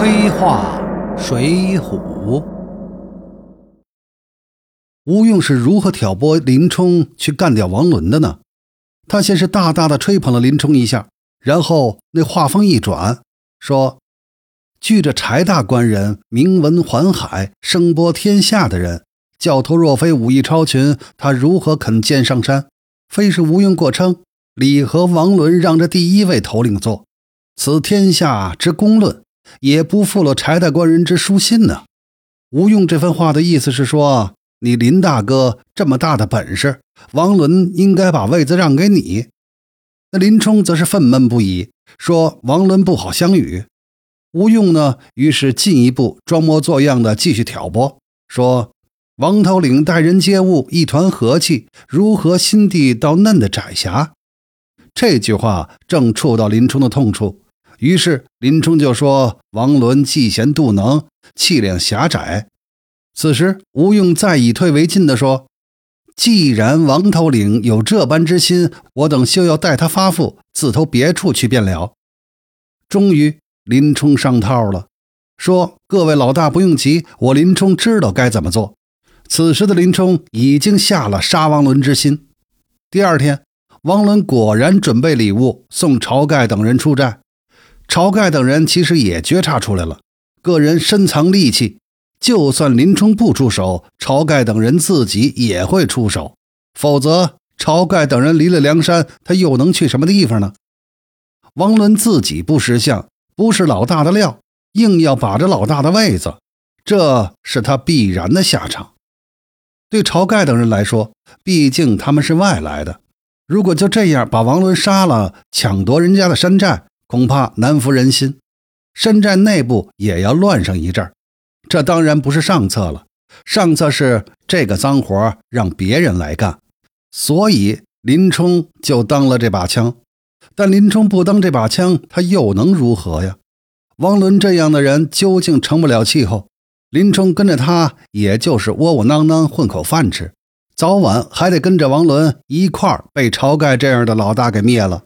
黑话水浒，吴用是如何挑拨林冲去干掉王伦的呢？他先是大大的吹捧了林冲一下，然后那话锋一转，说：“据这柴大官人名闻环海、声播天下的人，教头若非武艺超群，他如何肯见上山？非是吴用过称，李和王伦让这第一位头领做，此天下之公论。”也不负了柴大官人之书信呢。吴用这番话的意思是说，你林大哥这么大的本事，王伦应该把位子让给你。那林冲则是愤懑不已，说王伦不好相与。吴用呢，于是进一步装模作样的继续挑拨，说王头领待人接物一团和气，如何心地到嫩的窄狭？这句话正触到林冲的痛处。于是林冲就说：“王伦嫉贤妒能，气量狭窄。”此时吴用再以退为进的说：“既然王头领有这般之心，我等休要待他发富，自投别处去便了。”终于林冲上套了，说：“各位老大不用急，我林冲知道该怎么做。”此时的林冲已经下了杀王伦之心。第二天，王伦果然准备礼物送晁盖等人出寨。晁盖等人其实也觉察出来了，个人深藏戾气，就算林冲不出手，晁盖等人自己也会出手。否则，晁盖等人离了梁山，他又能去什么地方呢？王伦自己不识相，不是老大的料，硬要把着老大的位子，这是他必然的下场。对晁盖等人来说，毕竟他们是外来的，如果就这样把王伦杀了，抢夺人家的山寨。恐怕难服人心，山寨内部也要乱上一阵儿这当然不是上策了，上策是这个脏活让别人来干。所以林冲就当了这把枪。但林冲不当这把枪，他又能如何呀？王伦这样的人究竟成不了气候。林冲跟着他，也就是窝窝囊囊混口饭吃，早晚还得跟着王伦一块儿被晁盖这样的老大给灭了。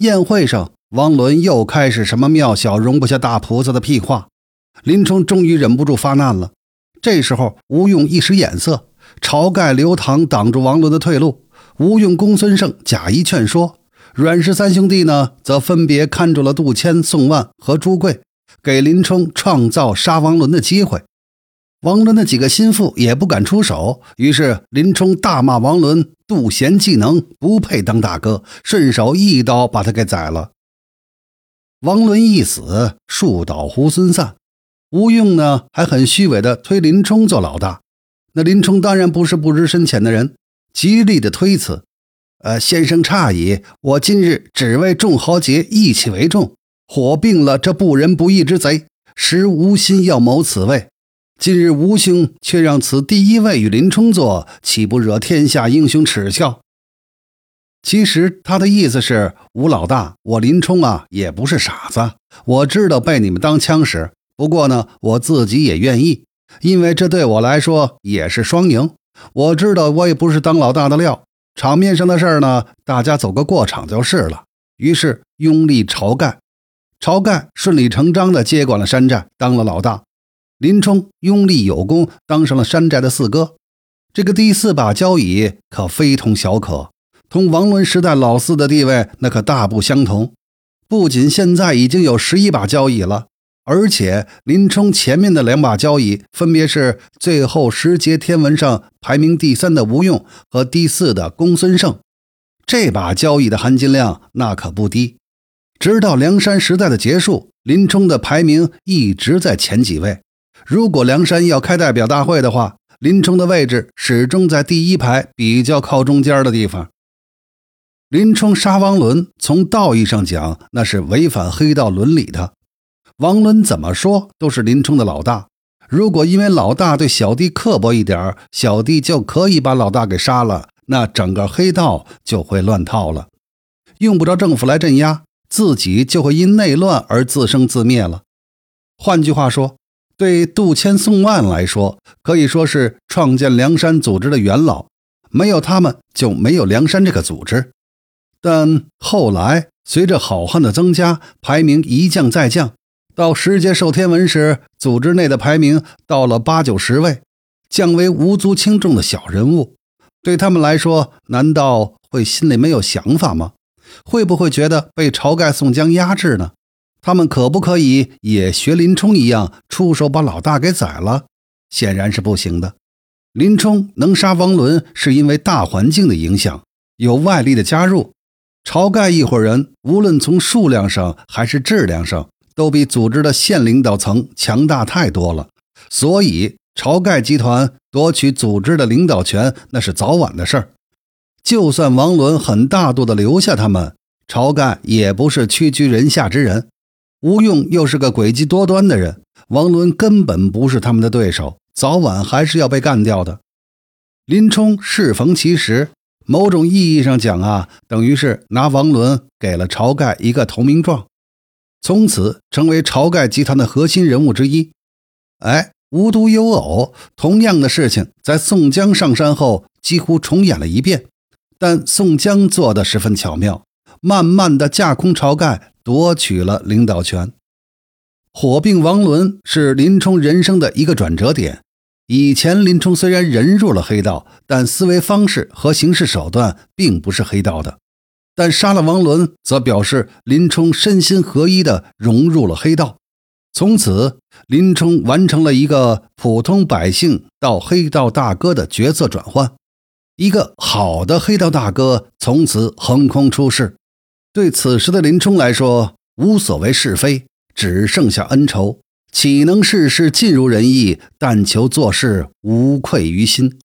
宴会上，王伦又开始什么庙小容不下大菩萨的屁话。林冲终于忍不住发难了。这时候，吴用一使眼色，晁盖、刘唐挡住王伦的退路。吴用、公孙胜假意劝说，阮氏三兄弟呢，则分别看住了杜迁、宋万和朱贵，给林冲创造杀王伦的机会。王伦的几个心腹也不敢出手，于是林冲大骂王伦妒贤嫉能，不配当大哥，顺手一刀把他给宰了。王伦一死，树倒猢狲散。吴用呢，还很虚伪的推林冲做老大。那林冲当然不是不知深浅的人，极力的推辞：“呃，先生诧异，我今日只为众豪杰义气为重，火并了这不仁不义之贼，实无心要谋此位。”今日吴兄却让此第一位与林冲坐，岂不惹天下英雄耻笑？其实他的意思是，吴老大，我林冲啊，也不是傻子，我知道被你们当枪使。不过呢，我自己也愿意，因为这对我来说也是双赢。我知道我也不是当老大的料，场面上的事儿呢，大家走个过场就是了。于是拥立晁盖，晁盖顺理成章地接管了山寨，当了老大。林冲拥立有功，当上了山寨的四哥。这个第四把交椅可非同小可，同王伦时代老四的地位那可大不相同。不仅现在已经有十一把交椅了，而且林冲前面的两把交椅，分别是最后十节天文上排名第三的吴用和第四的公孙胜。这把交椅的含金量那可不低。直到梁山时代的结束，林冲的排名一直在前几位。如果梁山要开代表大会的话，林冲的位置始终在第一排，比较靠中间的地方。林冲杀王伦，从道义上讲，那是违反黑道伦理的。王伦怎么说都是林冲的老大，如果因为老大对小弟刻薄一点，小弟就可以把老大给杀了，那整个黑道就会乱套了，用不着政府来镇压，自己就会因内乱而自生自灭了。换句话说。对杜迁、宋万来说，可以说是创建梁山组织的元老，没有他们就没有梁山这个组织。但后来随着好汉的增加，排名一降再降，到十阶受天文时，组织内的排名到了八九十位，降为无足轻重的小人物。对他们来说，难道会心里没有想法吗？会不会觉得被晁盖、宋江压制呢？他们可不可以也学林冲一样，出手把老大给宰了？显然是不行的。林冲能杀王伦，是因为大环境的影响，有外力的加入。晁盖一伙人，无论从数量上还是质量上。都比组织的县领导层强大太多了，所以晁盖集团夺取组织的领导权，那是早晚的事儿。就算王伦很大度的留下他们，晁盖也不是区区人下之人。吴用又是个诡计多端的人，王伦根本不是他们的对手，早晚还是要被干掉的。林冲适逢其时，某种意义上讲啊，等于是拿王伦给了晁盖一个投名状。从此成为晁盖集团的核心人物之一。哎，无独有偶，同样的事情在宋江上山后几乎重演了一遍，但宋江做的十分巧妙，慢慢的架空晁盖，夺取了领导权。火并王伦是林冲人生的一个转折点。以前林冲虽然人入了黑道，但思维方式和行事手段并不是黑道的。但杀了王伦，则表示林冲身心合一的融入了黑道。从此，林冲完成了一个普通百姓到黑道大哥的角色转换，一个好的黑道大哥从此横空出世。对此时的林冲来说，无所谓是非，只剩下恩仇，岂能事事尽如人意？但求做事无愧于心。